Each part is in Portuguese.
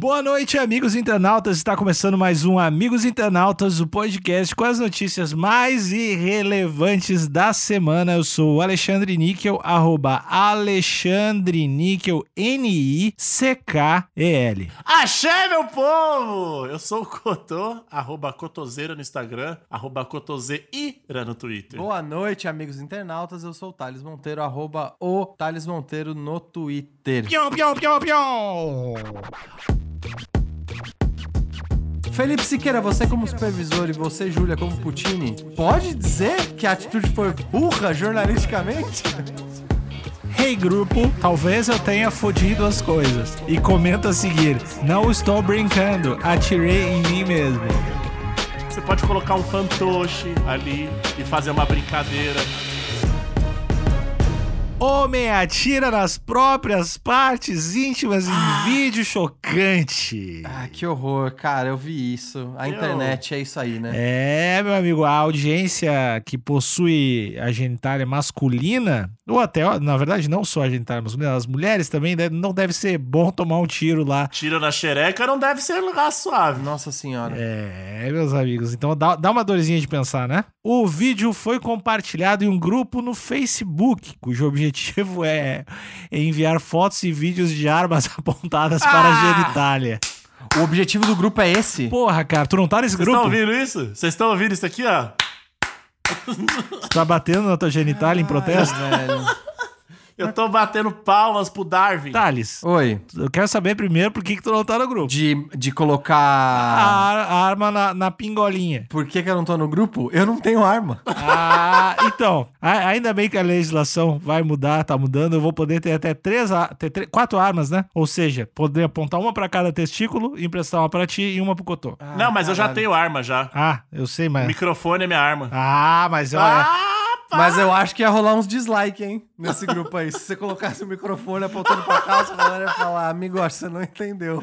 Boa noite, amigos internautas. Está começando mais um Amigos Internautas, o podcast com as notícias mais irrelevantes da semana. Eu sou o Alexandre Níquel, arroba Alexandre Níquel, N-I-C-K-E-L. Axé, meu povo! Eu sou o Cotô, arroba Cotoseira no Instagram, arroba Cotoseira no Twitter. Boa noite, amigos internautas. Eu sou o Thales Monteiro, arroba o Thales Monteiro no Twitter. Pião, pião, pião, pião. Felipe Siqueira, você como supervisor e você, Júlia, como Putini, pode dizer que a atitude foi burra jornalisticamente? Hey grupo, talvez eu tenha fodido as coisas. E comenta a seguir: Não estou brincando, atirei em mim mesmo. Você pode colocar um fantoche ali e fazer uma brincadeira. Homem atira nas próprias partes íntimas em vídeo chocante. Ah, que horror, cara, eu vi isso. A Eu- internet é isso aí, né? É, meu amigo, a audiência que possui a genitália masculina, ou até, na verdade, não só a genitália masculina, as mulheres também, deve- não deve ser bom tomar um tiro lá. Tiro na xereca não deve ser lugar suave. Nossa senhora. É, meus amigos, então dá, dá uma dorzinha de pensar, né? O vídeo foi compartilhado em um grupo no Facebook, cujo objetivo é enviar fotos e vídeos de armas apontadas para a Ah! genitália. O objetivo do grupo é esse? Porra, cara, tu não tá nesse Vocês grupo? estão ouvindo isso? Vocês estão ouvindo isso aqui, ó? Tu tá batendo na tua genitália em protesto? Ai, velho. Eu tô batendo palmas pro Darwin. Thales, Oi. eu quero saber primeiro por que, que tu não tá no grupo. De, de A, colocar. ar- a arma na, na pingolinha. Por que, que eu não tô no grupo? Eu não tenho arma. Ah, então, a- ainda bem que a legislação vai mudar, tá mudando. Eu vou poder ter até três, a- ter tre- quatro armas, né? Ou seja, poder apontar uma pra cada testículo, emprestar uma pra ti e uma pro cotô. Não, mas eu já Caralho. tenho arma já. Ah, eu sei, O mas. microfone é minha arma. Ah, mas olha. Ah, Mas eu acho que ia rolar uns dislike, hein? Nesse grupo aí. Se você colocasse o microfone apontando pra cá, a galera ia falar, amigo, você não entendeu.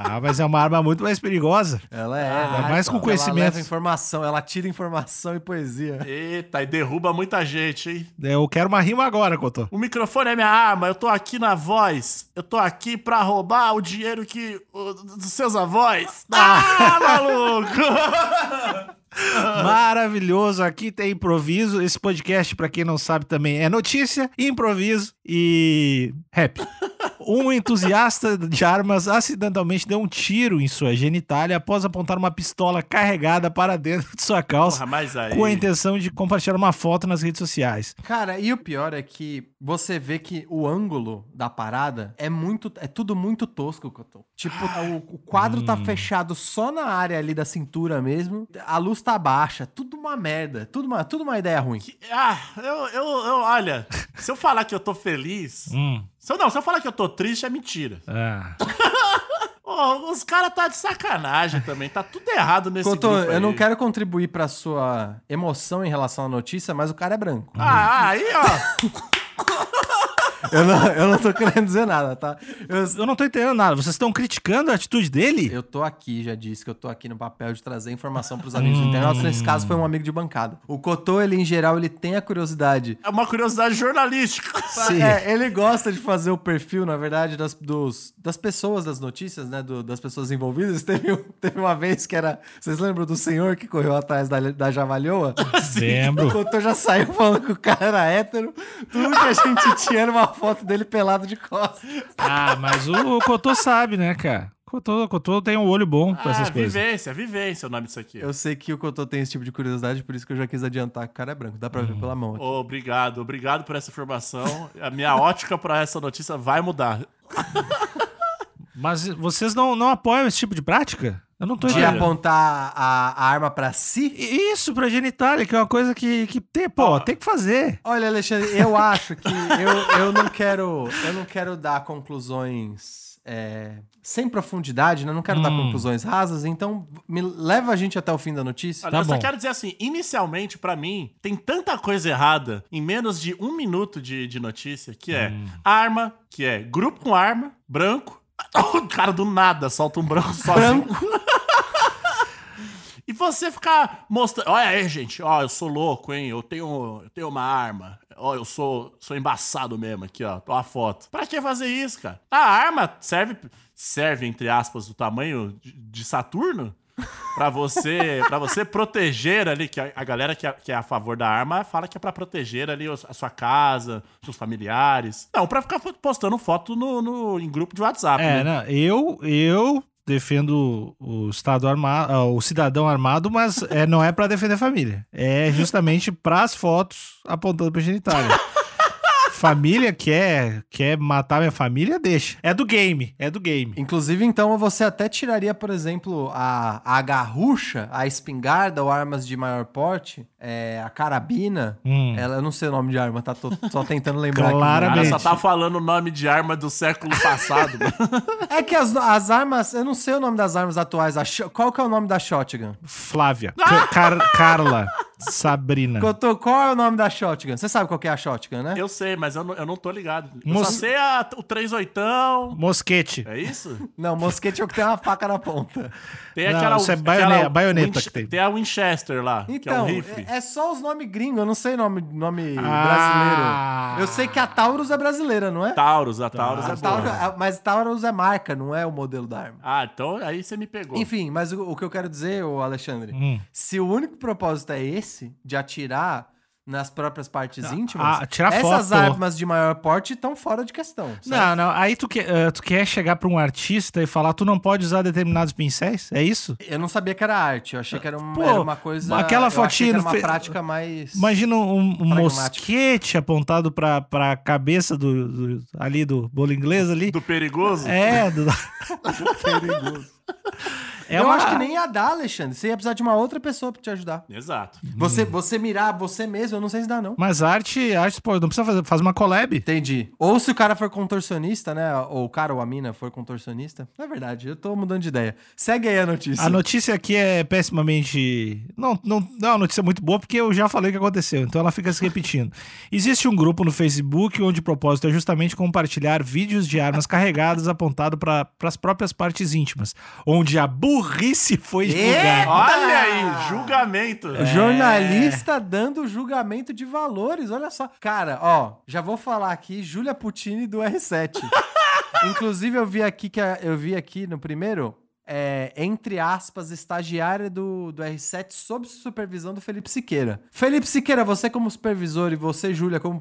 Ah, mas é uma arma muito mais perigosa. Ela é, Ainda né? mais com Ela conhecimento. leva informação, ela tira informação e poesia. Eita, e derruba muita gente, hein? Eu quero uma rima agora, Cotô. O microfone é minha arma, eu tô aqui na voz. Eu tô aqui pra roubar o dinheiro que. o- dos seus avós. Ah, maluco! Maravilhoso, aqui tem improviso. Esse podcast, pra quem não sabe também, é notícia, improviso e rap. Um entusiasta de armas acidentalmente deu um tiro em sua genitália após apontar uma pistola carregada para dentro de sua calça Porra, mas aí. com a intenção de compartilhar uma foto nas redes sociais. Cara, e o pior é que você vê que o ângulo da parada é muito. É tudo muito tosco, Cotô. Tipo, o, o quadro tá fechado só na área ali da cintura mesmo. A luz tá baixa. Tudo uma merda. Tudo uma, tudo uma ideia ruim. Ah, eu, eu, eu. Olha, se eu falar que eu tô feliz. Hum, Se eu, não, se eu falar que eu tô triste, é mentira. ah. Ô, os caras tá de sacanagem também. Tá tudo errado nesse grupo eu aí. não quero contribuir pra sua emoção em relação à notícia, mas o cara é branco. Ah, aí, ó. Eu não, eu não tô querendo dizer nada, tá? Eu, Eu não tô entendendo nada. Vocês estão criticando a atitude dele? eu tô aqui, já disse que eu tô aqui no papel de trazer informação pros amigos internautas. Nesse caso, foi um amigo de bancada. O Cotô, ele, em geral, ele tem a curiosidade. É uma curiosidade jornalística. Sim. É, ele gosta de fazer o perfil, na verdade, das, dos, das pessoas das notícias, né? do- das pessoas envolvidas. Teve, teve uma vez que era. Vocês lembram do senhor que correu atrás da, da Javalhoa? O Lembro. Cotô já saiu falando que o cara era hétero. Tudo que a gente tinha era uma foto dele pelado de costas. Ah, mas o Cotô sabe, né, cara? Cotô, Cotô tem um olho bom com essas ah, coisas. vivência, vivência é o nome disso aqui. Eu sei que o Cotô tem esse tipo de curiosidade, por isso que eu já quis adiantar que o cara é branco. Dá pra ver pela mão aqui. Obrigado, obrigado por essa informação. A minha ótica pra essa notícia vai mudar. Mas vocês não, não apoiam esse tipo de prática? Eu não tô De entendendo. apontar a, a arma pra si? Isso, pra genitália, que é uma coisa que, que tem, pô, Ó. tem que fazer. Olha, Alexandre, eu acho que eu, eu não quero eu não quero dar conclusões é, sem profundidade, né? Não quero dar Hum. conclusões rasas, então me leva a gente até o fim da notícia. Olha, Tá eu só bom. quero dizer assim, inicialmente, pra mim, tem tanta coisa errada em menos de um minuto de, de notícia, que é Hum. arma, que é grupo com arma, branco. O cara do nada solta um branco sozinho. Branco. Você ficar mostrando. Olha aí, gente, ó, eu sou louco, hein? Eu tenho, eu tenho uma arma. ó, eu sou, sou embaçado mesmo aqui, ó. Tô a foto. Pra que fazer isso, cara? A arma serve, serve entre aspas, do tamanho de, Saturno? Pra você, pra você proteger ali, que a, a galera que é, que é a favor da arma fala que é pra proteger ali a sua casa, seus familiares. Não, pra ficar postando foto no, no- em grupo de WhatsApp. É, né? não, eu, eu defendo o Estado armado, o cidadão armado, mas é, não é pra defender a família. É justamente pras fotos apontando pra genitália. família quer, quer matar minha família, deixa. É do game, é do game. Inclusive, então, você até tiraria, por exemplo, a, a garrucha, a espingarda ou armas de maior porte, é, a carabina. Hum. Ela, eu não sei o nome de arma, tá? Tô só tentando lembrar O Claramente. aqui. só tá falando o nome de arma do século passado. mano. É que as, as armas, eu não sei o nome das armas atuais. A qual que é o nome da shotgun? Flávia, Ca- Car- Carla, Sabrina. Cotô, qual é o nome da shotgun? Você sabe qual que é a shotgun, né? eu sei, mas eu não, eu não tô ligado. Eu Moço- só sei a- o 3 oitão. Mosquete. É isso? Não, mosquete é o que tem uma faca na ponta. Tem Não, aquela. isso é aquela baioneta- baioneta Winch- que tem. Tem a Winchester lá, que é Então, um rifle. é, é só os nomes gringos, eu não sei nome, nome Ah. brasileiro. Eu sei que a Taurus é brasileira, não é? Taurus, a Taurus A é Taurus- boa. a- mas Taurus é marca, não é o modelo da arma. Ah, então aí você me pegou. Enfim, mas o, o que eu quero dizer, ô Alexandre, Hum. se o único propósito é esse, de atirar nas próprias partes íntimas, ah, tirar essas foto. armas de maior porte estão fora de questão. certo? Não, não. Aí tu quer, eh, tu quer chegar pra um artista e falar, tu não pode usar determinados pincéis? É isso? Eu não sabia que era arte, eu achei que era, um- Pô, era uma coisa. aquela fotinha que era uma fe- prática mais. Imagina um, um mosquete apontado pra, pra cabeça do, do- ali do bolo inglês ali. Do perigoso? É, do... perigoso. É eu uma- acho que nem ia dar, Alexandre. Você ia precisar de uma outra pessoa pra te ajudar. Exato. Você, você mirar você mesmo, eu não sei se dá, não. Mas arte, arte pô, não precisa fazer, faz uma collab. Entendi. Ou se o cara for contorcionista, né? Ou o cara ou a mina for contorcionista. É verdade, eu tô mudando de ideia. Segue aí a notícia. A notícia aqui é pessimamente. Não, não, não é uma notícia muito boa, porque eu já falei o que aconteceu, então ela fica se repetindo. Existe um grupo no Facebook onde o propósito é justamente compartilhar vídeos de armas carregadas apontado para as próprias partes íntimas, onde a burrice foi divulgada. Olha aí, julgamento. É. Jornalista dando julgamento de valores, olha só. Cara, ó, já vou falar aqui, Júlia Puccini do R7. Inclusive, eu vi aqui que a- eu vi aqui no primeiro, é, entre aspas, estagiária do, do R7 sob supervisão do Felipe Siqueira. Felipe Siqueira, você como supervisor e você, Júlia, como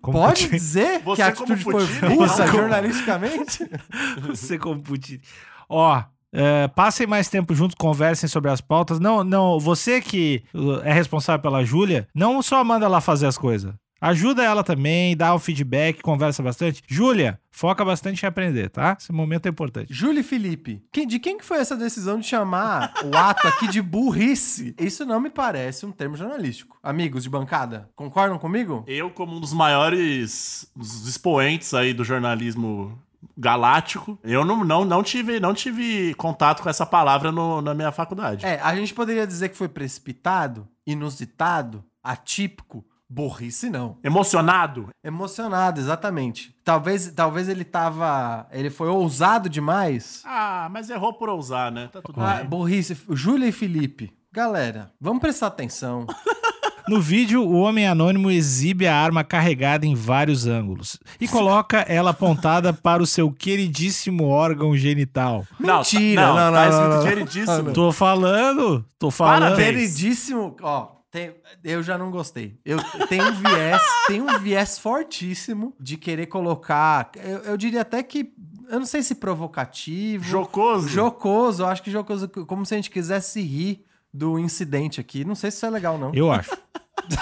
Como pode Puccini. dizer Você que a atitude foi burra Como- jornalisticamente? Você como Putin. Ó, é, passem mais tempo juntos, conversem sobre as pautas. Não, não, você que é responsável pela Júlia, não só manda ela fazer as coisas. Ajuda ela também, dá o feedback, conversa bastante. Júlia, foca bastante em aprender, tá? Esse momento é importante. Júlia e Felipe, quem- de quem que foi essa decisão de chamar o ato aqui de burrice? Isso não me parece um termo jornalístico. Amigos de bancada, concordam comigo? Eu, como um dos maiores dos expoentes aí do jornalismo galáctico, eu não, não, não, tive, não tive contato com essa palavra no- na minha faculdade. É, a gente poderia dizer que foi precipitado, inusitado, atípico. Burrice não. Emocionado? Emocionado, exatamente. Talvez, talvez ele tava. Ele foi ousado demais. Ah, mas errou por ousar, né? Tá tudo Ah, bem. burrice. Júlia e Felipe. Galera, vamos prestar atenção. No vídeo, o homem anônimo exibe a arma carregada em vários ângulos e coloca ela apontada para o seu queridíssimo órgão genital. Não, Mentira, tá, não, não, tá não, escrito não, não. queridíssimo. Tô falando, tô falando. Parabéns. Queridíssimo, ó, tem- eu já não gostei. Eu tenho um viés, tem um viés fortíssimo de querer colocar, eu, eu diria até que, eu não sei se provocativo, Jocoso. jocoso, eu acho que jocoso, como se a gente quisesse rir do incidente aqui. Não sei se isso é legal, não. Eu acho.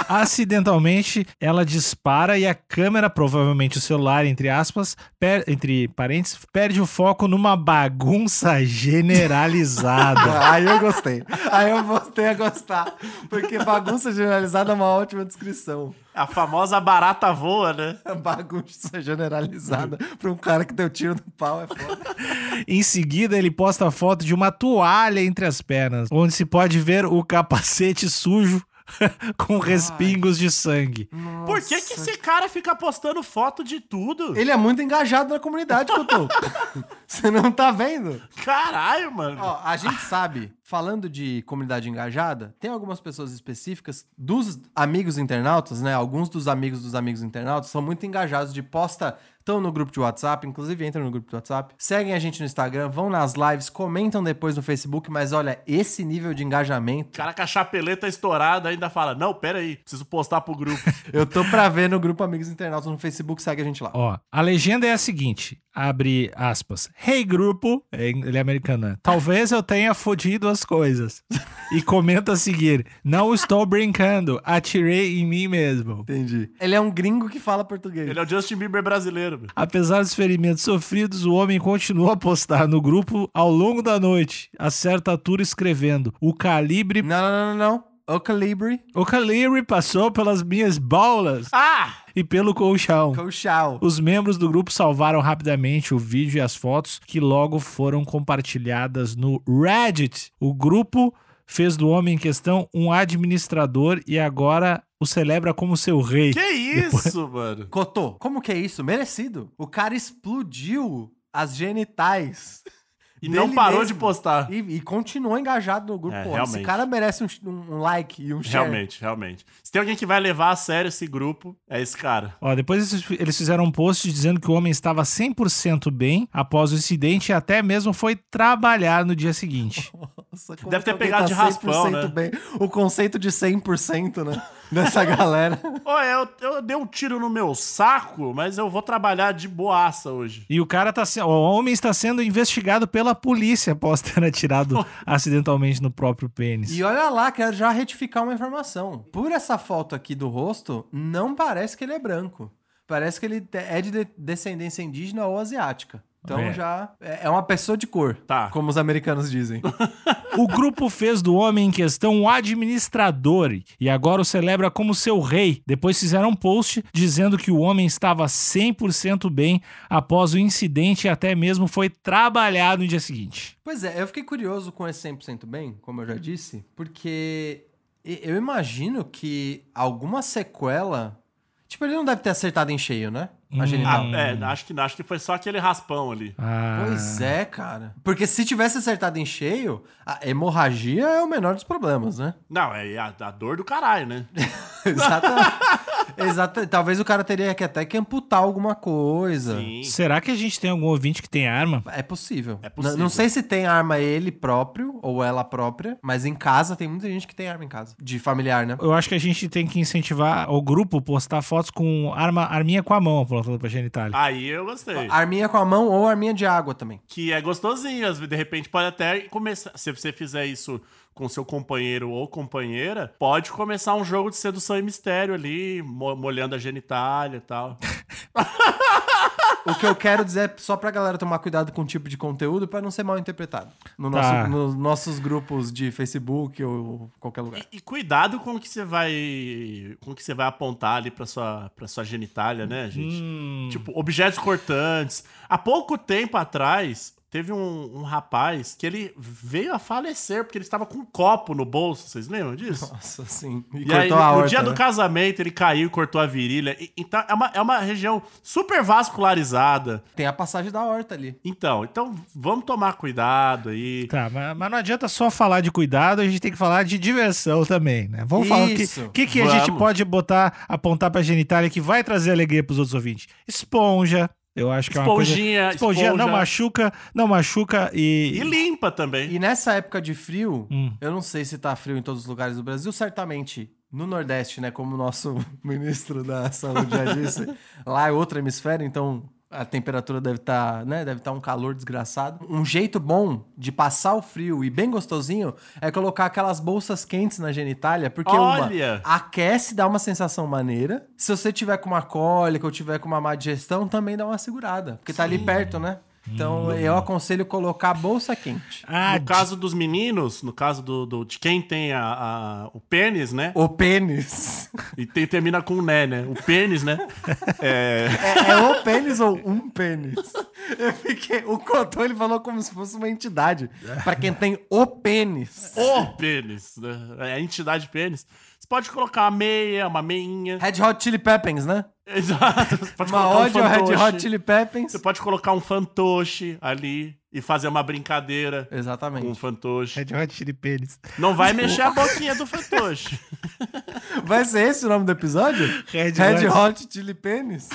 Acidentalmente, ela dispara e a câmera, provavelmente o celular, entre aspas, per- entre parênteses, perde o foco numa bagunça generalizada. Aí eu gostei. Aí eu voltei a gostar. Porque bagunça generalizada é uma ótima descrição. A famosa barata voa, né? Bagunça generalizada pra um cara que deu tiro no pau é foda. em seguida, ele posta a foto de uma toalha entre as pernas, onde se pode ver o capacete sujo com respingos de sangue. Por que, que esse cara fica postando foto de tudo? Ele é muito engajado na comunidade, Cotô. Você não tá vendo? Caralho, mano. Ó, a gente sabe, falando de comunidade engajada, tem algumas pessoas específicas dos amigos internautas, né? Alguns dos amigos dos amigos internautas são muito engajados de posta estão no grupo de WhatsApp, inclusive entram no grupo de WhatsApp, seguem a gente no Instagram, vão nas lives, comentam depois no Facebook, mas olha, esse nível de engajamento, O cara com a chapeleta estourada ainda fala: Não, pera aí, preciso postar pro grupo. eu tô pra ver no grupo Amigos Internautas no Facebook, segue a gente lá. Ó, a legenda é a seguinte: abre aspas. Hey, grupo. é, Ele é americano, né? Talvez eu tenha fodido as coisas. E comenta a seguir: Não estou brincando, atirei em mim mesmo. Entendi. Ele é um gringo que fala português. Ele é o Justin Bieber brasileiro. meu. Apesar dos ferimentos sofridos, o homem continua a postar no grupo ao longo da noite, a certa altura escrevendo: O calibre. Não, não, não, não, não. O calibre, O calibre passou pelas minhas bolas Ah! E pelo colchão. colchão. Os membros do grupo salvaram rapidamente o vídeo e as fotos que logo foram compartilhadas no Reddit. O grupo fez do homem em questão um administrador e agora o celebra como seu rei. Que isso, mano? Cotô, como que é isso? Merecido. O cara explodiu as genitais. E não parou mesmo. de postar. E, e continuou engajado no grupo. É, Pô, realmente. esse cara merece um, um like e um share. Realmente, realmente. Se tem alguém que vai levar a sério esse grupo, é esse cara. Ó, depois eles- fizeram um post dizendo que o homem estava 100% bem após o incidente e até mesmo foi trabalhar no dia seguinte. Nossa, como Deve ter pegado de raspão, 100% né? Bem. O conceito de 100%, né? Dessa galera. Ô, eu, eu dei um tiro no meu saco, mas eu vou trabalhar de boaça hoje. E o cara tá o homem está sendo investigado pela polícia após ter atirado acidentalmente no próprio pênis. E olha lá, quero já retificar uma informação. Por essa foto aqui do rosto, não parece que ele é branco. Parece que ele é de- descendência indígena ou asiática. Então É. já é é uma pessoa de cor, Tá. como os americanos dizem. O grupo fez do homem em questão um administrador e agora o celebra como seu rei. Depois fizeram um post dizendo que o homem estava 100% bem após o incidente e até mesmo foi trabalhar no dia seguinte. Pois é, eu fiquei curioso com esse 100% bem, como eu já disse, porque eu imagino que alguma sequela. Tipo, ele não deve ter acertado em cheio, né? A Hum. genital. Ah, é, acho que, acho que foi só aquele raspão ali. Ah, Pois é, cara. Porque se tivesse acertado em cheio, a hemorragia é o menor dos problemas, né? Não, é a, a dor do caralho, né? Exatamente. Exata- Talvez o cara teria que até que amputar alguma coisa. Sim. Será que a gente tem algum ouvinte que tem arma? É possível. É possível. N- Não sei se tem arma ele próprio ou ela própria, mas em casa tem muita gente que tem arma em casa. De familiar, né? Eu acho que a gente tem que incentivar o grupo postar fotos com arma, arminha com a mão apontando pra genitália. Aí eu gostei. Arminha com a mão ou arminha de água também. Que é gostosinho, de repente pode até começar. Se você fizer isso com seu companheiro ou companheira, pode começar um jogo de sedução e mistério ali, mo- molhando a genitália e tal. O que eu quero dizer é só pra galera tomar cuidado com o tipo de conteúdo pra não ser mal interpretado. No nosso- Tá. nos nossos grupos de Facebook ou qualquer lugar. E, e cuidado com o que você vai. com o que você vai apontar ali pra sua, pra sua genitália, né, gente? Hum. Tipo, objetos cortantes. Há pouco tempo atrás, teve um, um rapaz que ele veio a falecer porque ele estava com um copo no bolso. Vocês lembram disso? Nossa, sim. E, E aí, cortou a no horta, dia do né? casamento, ele caiu e cortou a virilha. E- então, é uma, é uma região super vascularizada. Tem a passagem da horta ali. Então, então vamos tomar cuidado aí. Tá, mas, mas não adianta só falar de cuidado, a gente tem que falar de diversão também, né? Vamos falar o que, Isso. que, que a gente pode botar, apontar pra genitália que vai trazer alegria pros outros ouvintes. Esponja, eu acho que é uma coisa... Esponjinha, Esponjinha, não esponja. machuca, não machuca e... E limpa também. E nessa época de frio, Hum. eu não sei se tá frio em todos os lugares do Brasil, certamente no Nordeste, né? Como o nosso ministro da Saúde já disse, lá é outro hemisfério, então a temperatura deve estar, né? Deve estar um calor desgraçado. Um jeito bom de passar o frio e bem gostosinho é colocar aquelas bolsas quentes na genitália, porque Olha! uma aquece, dá uma sensação maneira. Se você tiver com uma cólica ou tiver com uma má digestão, também dá uma segurada, porque tá ali perto, né? Então eu aconselho colocar a bolsa quente. Ah, no caso dos meninos, no caso do, do- de quem tem a, a- o pênis, né? O pênis. E tem- termina com né, né? O pênis, né? É, É, é o pênis ou um pênis? Eu fiquei. O Cotô ele falou como se fosse uma entidade. Pra quem tem o pênis. o pênis, né? É a entidade pênis. Pode colocar uma meia, uma meinha. Red Hot Chili Peppers, né? Exato. Você pode Uma colocar um Red. Hot Chili Peppers. Você pode colocar um fantoche ali e fazer uma brincadeira com um Exatamente. fantoche. Red Hot Chili Peppers. Não vai mexer a boquinha do fantoche. Vai ser esse o nome do episódio? Red, Red Hot. Hot Chili Penis?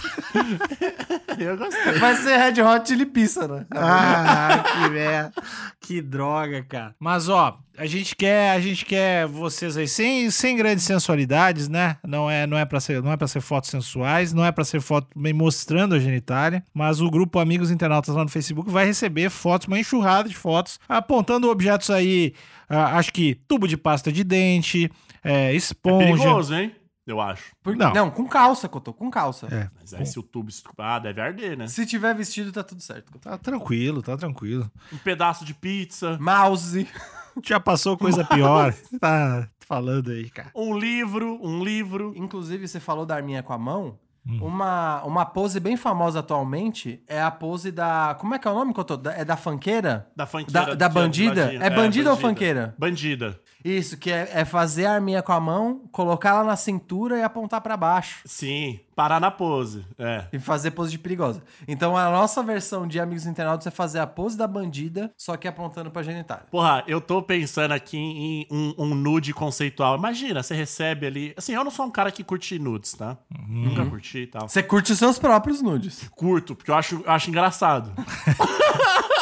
Eu gostei. Vai ser Red Hot Chili Pizza, né? Ah, que merda. Que droga, cara. Mas, ó, a gente quer, a gente quer vocês aí sem, sem grandes sensualidades, né? Não é, não é para ser, não é para ser fotos sensuais, não é para ser foto bem mostrando a genitália, mas o grupo Amigos Internautas lá no Facebook vai receber fotos, uma enxurrada de fotos, apontando objetos aí, ah, acho que tubo de pasta de dente, é, É esponja. perigoso, hein? Eu acho. Por- Não. Não. com calça, Cotô, com calça. É. Mas aí se o tubo... Ah, deve arder, né? Se tiver vestido, tá tudo certo. Cotô. Tá tranquilo, tá tranquilo. Um pedaço de pizza, Mouse. Já passou coisa pior. Você tá falando aí, cara. um livro, um livro. Inclusive, você falou da arminha com a mão. Hum. Uma, uma pose bem famosa atualmente é a pose da. Como é que é o nome, Cotô? Da- É da fanqueira? Da funkeira. Da, da é bandida? vadinha. É bandida ou fanqueira? Bandida. Isso, que é, é fazer a arminha com a mão, colocar ela na cintura e apontar pra baixo. Sim, parar na pose. É. E fazer pose de perigosa. Então a nossa versão de Amigos Internautas é fazer a pose da bandida, só que apontando pra genitália. Porra, eu tô pensando aqui em um, um nude conceitual. Imagina, você recebe ali. Assim, eu não sou um cara que curte nudes, tá? Uhum. Nunca curti e tal. Você curte os seus próprios nudes. Curto, porque eu acho, eu acho engraçado.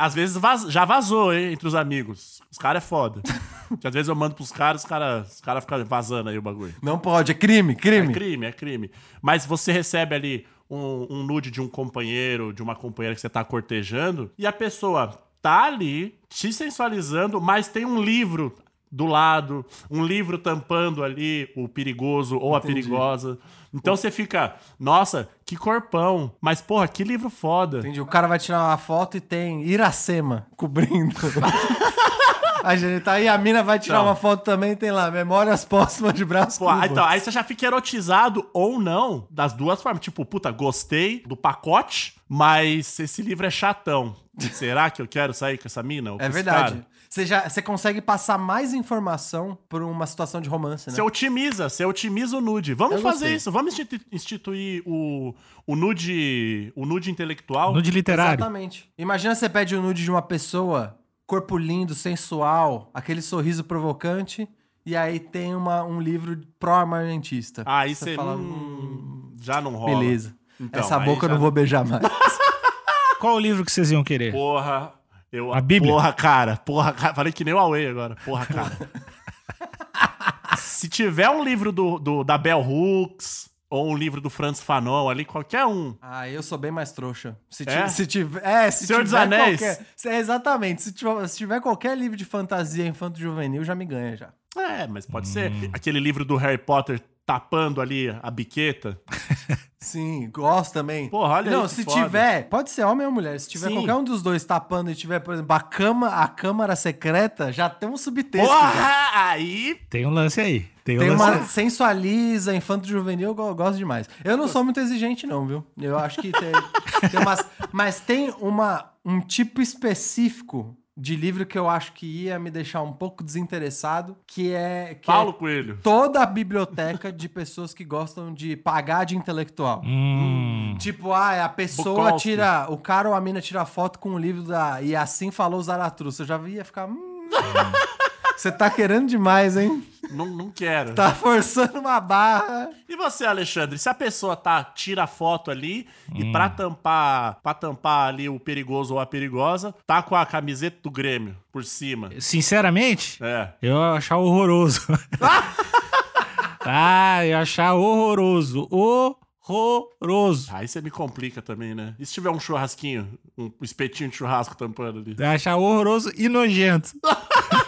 Às vezes vaz- já vazou, hein, entre os amigos. Os caras é foda. Porque às vezes eu mando pros caras, os caras os cara ficam vazando aí o bagulho. Não pode, é crime, É crime. crime, é crime. Mas você recebe ali um, um nude de um companheiro, de uma companheira que você tá cortejando, e a pessoa tá ali te sensualizando, mas tem um livro do lado, um livro tampando ali o perigoso ou a Entendi. perigosa. Então você fica, nossa, que corpão. Mas, porra, que livro foda. Entendi. O cara vai tirar uma foto e tem Iracema cobrindo. a genitália. E a mina vai tirar Então. uma foto também tem lá, memórias póstumas de braço Pô, então, aí você já fica erotizado ou não, das duas formas. Tipo, puta, gostei do pacote, mas esse livro é chatão. Será que eu quero sair com essa mina? É verdade. cara? Você, já, você consegue passar mais informação por uma situação de romance, né? Você otimiza, você otimiza o nude. Vamos Eu fazer gostei. isso, vamos institui- instituir o, o nude o nude intelectual. Nude literário. Exatamente. Imagina você pede o nude de uma pessoa, corpo lindo, sensual, aquele sorriso provocante, e aí tem uma, um livro pró-armamentista. Aí você fala, hum, já não rola. beleza. Então, Essa boca eu já- não vou beijar mais. Qual o livro que vocês iam querer? Porra, eu A Bíblia? Porra, cara, porra, cara, falei que nem o Away agora. Porra, cara. Se tiver um livro do, do- da Bell Hooks ou um livro do Franz Fanon ali, qualquer um. Ah, eu sou bem mais trouxa. Se, É? se tiver. É, se Senhor tiver dos Anéis? qualquer. é, exatamente. Se tiver, se tiver qualquer livro de fantasia infanto-juvenil, já me ganha já. É, mas pode ser Hum. aquele livro do Harry Potter tapando ali a biqueta. Sim, gosto também. Porra, olha aí Não, que se foda. tiver, pode ser homem ou mulher. Se tiver Sim. qualquer um dos dois tapando e tiver, por exemplo, a, cama, a câmara secreta, já tem um subtexto. já. Porra, aí Tem um lance aí. Tem, um Tem lance uma aí. sensualiza, infanto juvenil, eu go- gosto demais. Eu não sou muito exigente, não, viu? Eu acho que tem, tem umas. Mas tem uma, um tipo específico de livro que eu acho que ia me deixar um pouco desinteressado, que é. Que Paulo é Coelho. toda a biblioteca de pessoas que gostam de pagar de intelectual. Hum. Tipo, ah, a pessoa Bukowski. tira. O cara ou a mina tira foto com o livro da. E assim falou Zaratustra. Eu já ia ficar. hum, Você tá querendo demais, hein? Não, não quero. Tá forçando uma barra. E você, Alexandre, se a pessoa tá tira a foto ali e pra tampar, para tampar ali o perigoso ou a perigosa, tá com a camiseta do Grêmio por cima. Sinceramente, É. eu ia achar horroroso. ah, eu ia achar horroroso. Horroroso. Aí você me complica também, né? E se tiver um churrasquinho, um espetinho de churrasco tampando ali? Eu achar horroroso e nojento.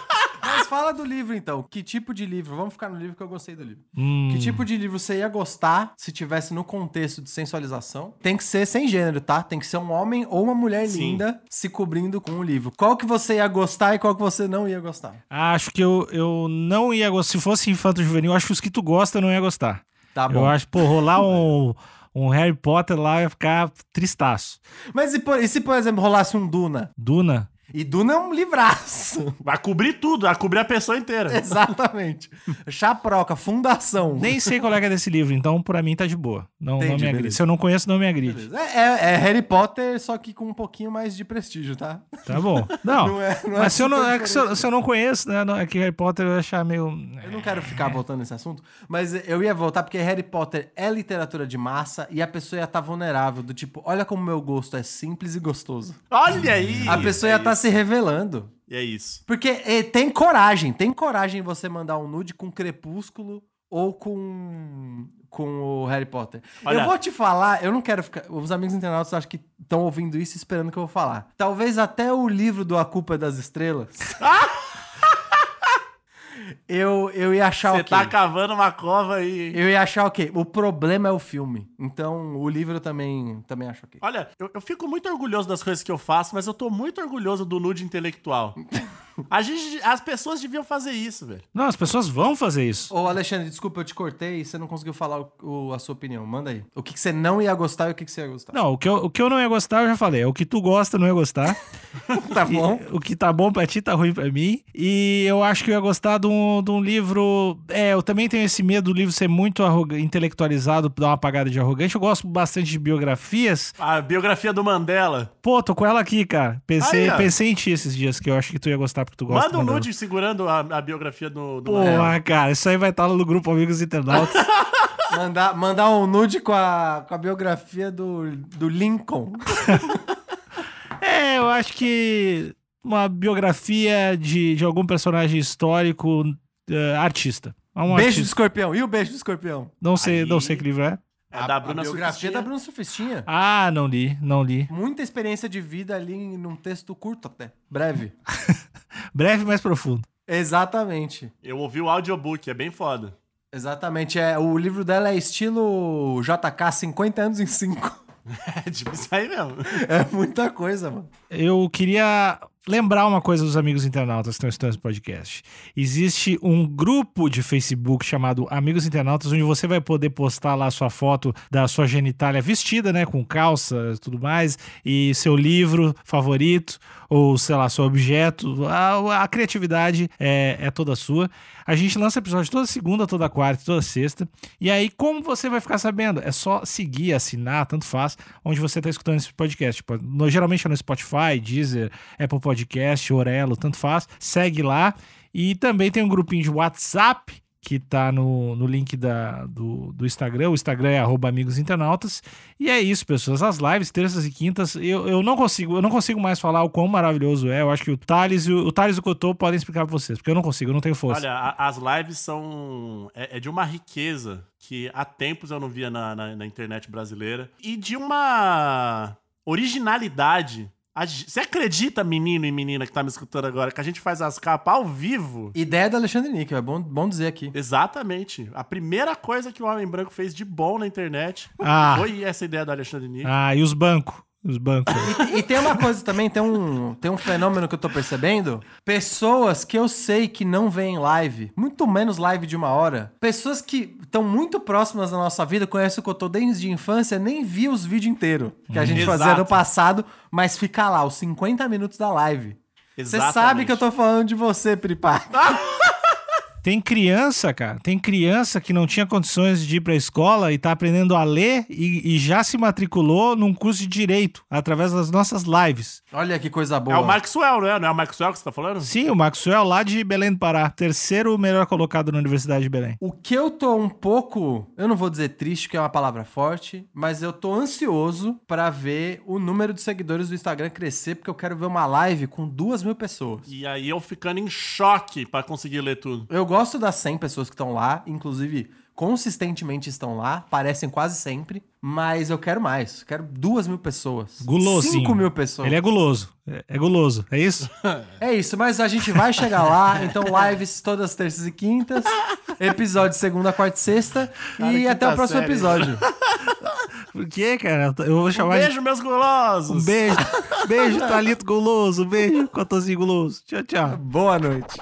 Fala do livro, então. Que tipo de livro? Vamos ficar no livro que eu gostei do livro. Hum. Que tipo de livro você ia gostar se tivesse no contexto de sensualização? Tem que ser sem gênero, tá? Tem que ser um homem ou uma mulher Sim. linda se cobrindo com o livro. Qual que você ia gostar e qual que você não ia gostar? Acho que eu, eu não ia gostar. Se fosse infanto juvenil, acho que os que tu gosta eu não ia gostar. Tá Eu bom. acho, pô, rolar um, um Harry Potter lá ia ficar tristaço. Mas e, por- e se, por exemplo, rolasse um Duna? Duna. E Duna é um livraço. Vai cobrir tudo, vai cobrir a pessoa inteira. Exatamente. Chaproca, fundação. Nem sei qual é que é desse livro, então pra mim tá de boa. Não, não Entendi, me agride. beleza. Se eu não conheço, não me agride. É, é- é Harry Potter, só que com um pouquinho mais de prestígio, tá? Tá bom. Não, Não é- não é mas se eu não, é que se eu, se eu não conheço, né? não- É que Harry Potter eu ia achar meio. Eu não quero ficar voltando nesse assunto, mas eu ia voltar porque Harry Potter é literatura de massa e a pessoa ia estar vulnerável, do tipo, olha como meu gosto é simples e gostoso. Olha aí! A pessoa ia é estar isso. Se revelando. E é isso. Porque eh, tem coragem, tem coragem em você mandar um nude com Crepúsculo ou com com o Harry Potter. Olha- Eu vou te falar, eu não quero ficar. Os amigos internautas acho que estão ouvindo isso e esperando que eu vou falar. Talvez até o livro do A Culpa é das Estrelas. eu, eu ia achar Você o quê? tá cavando uma cova aí, hein? Eu ia achar o quê? O problema é o filme. Então, o livro eu também, também acho ok. Olha, eu, eu fico muito orgulhoso das coisas que eu faço, mas eu tô muito orgulhoso do nude intelectual. A gente, as pessoas deviam fazer isso, velho. Não, as pessoas vão fazer isso. Ô, Alexandre, desculpa, eu te cortei e você não conseguiu falar o- o- a sua opinião. Manda aí. O que, que você não ia gostar e o que, que você ia gostar. Não, o que, eu, o que eu não ia gostar, eu já falei. O que tu gosta, eu não ia gostar. tá E bom? o que tá bom pra ti, tá ruim pra mim. E eu acho que eu ia gostar de um, de um livro. É, eu também tenho esse medo do livro ser muito intelectualizado, dar uma apagada de arrogante. Eu gosto bastante de biografias. A biografia do Mandela. Pô, tô com ela aqui, cara. Pensei, pensei em ti esses dias, que eu acho que tu ia gostar porque tu gosta Manda um Mandela. nude segurando a, a biografia do, do Mandela. Porra, cara, isso aí vai estar lá no grupo Amigos Internautas. Mandar, mandar um nude com a, com a biografia do, do Lincoln. é, eu acho que uma biografia de, de algum personagem histórico eh, artista. Um beijo do artista. escorpião. E o beijo do escorpião? Não sei, Aí. não sei que livro é. É da Bruna a biografia Surfistinha. da Bruna Surfistinha. Ah, não li, não li. Muita experiência de vida ali em- num texto curto até. Breve. Breve, mas profundo. Exatamente. Eu ouvi o audiobook, é bem foda. Exatamente. É, o livro dela é estilo JK 50 anos em 5. É tipo isso aí mesmo. É muita coisa, mano. Eu queria lembrar uma coisa dos amigos internautas que estão estudando esse podcast. Existe um grupo de Facebook chamado Amigos Internautas, onde você vai poder postar lá sua foto da sua genitália vestida, né, com calça tudo mais, e seu livro favorito, ou sei lá, seu objeto. A, a criatividade é, é toda sua. A gente lança episódio toda segunda, toda quarta, toda sexta. E aí, como você vai ficar sabendo? É só seguir, assinar, tanto faz, onde você está escutando esse podcast. Tipo, no- geralmente é no Spotify, Deezer, Apple Podcast, Orelo, tanto faz. Segue lá. E também tem um grupinho de WhatsApp que tá no, no link da, do, do Instagram. O Instagram é arroba amigos internautas. E é isso, pessoas. As lives, terças e quintas, eu, eu não consigo, eu não consigo mais falar o quão maravilhoso é. Eu acho que o Thales e o, o Thales e o Cotô podem explicar pra vocês, porque eu não consigo, eu não tenho força. Olha, a- as lives são. É, é de uma riqueza que há tempos eu não via na, na- na internet brasileira. E de uma originalidade. Você acredita, menino e menina que tá me escutando agora, que a gente faz as capas ao vivo? Ideia do Alexandre Níquel, é bom, bom dizer aqui. Exatamente. A primeira coisa que o Homem Branco fez de bom na internet Ah. foi essa ideia do Alexandre Nick. Ah, e os bancos? Os bancos. E, e tem uma coisa também, tem um, tem um fenômeno que eu tô percebendo. Pessoas que eu sei que não veem live, muito menos live de uma hora. Pessoas que estão muito próximas da nossa vida, conhecem o que eu tô desde a infância, nem vi os vídeos inteiros que a gente fazia Exato. no passado, mas fica lá, os 50 minutos da live. Você sabe que eu tô falando de você, Pripá. Tem criança, cara, tem criança que não tinha condições de ir pra escola e tá aprendendo a ler e, e já se matriculou num curso de direito através das nossas lives. Olha que coisa boa. É o Maxwell, não é? Não é o Maxwell que você tá falando? Sim, o Maxwell lá de Belém do Pará, terceiro melhor colocado na Universidade de Belém. O que eu tô um pouco, eu não vou dizer triste, que é uma palavra forte, mas eu tô ansioso pra ver o número de seguidores do Instagram crescer, porque eu quero ver uma live com duas mil pessoas. E aí eu ficando em choque pra conseguir ler tudo. Eu gosto das 100 pessoas que estão lá, inclusive consistentemente estão lá, parecem quase sempre, mas eu quero mais. Quero duas mil pessoas. Gulosinho. 5 mil pessoas. Ele é guloso. É, é guloso, é isso? É isso, mas a gente vai chegar lá. Então, lives todas as terças e quintas. Episódio segunda, quarta e sexta. Cara, e até quinta o próximo série. episódio. Por quê, cara? Eu vou Um chamar de... beijo, meus gulosos! Um beijo. Beijo, Thalito Guloso. Beijo, Cotozinho Guloso. Tchau, tchau. Boa noite.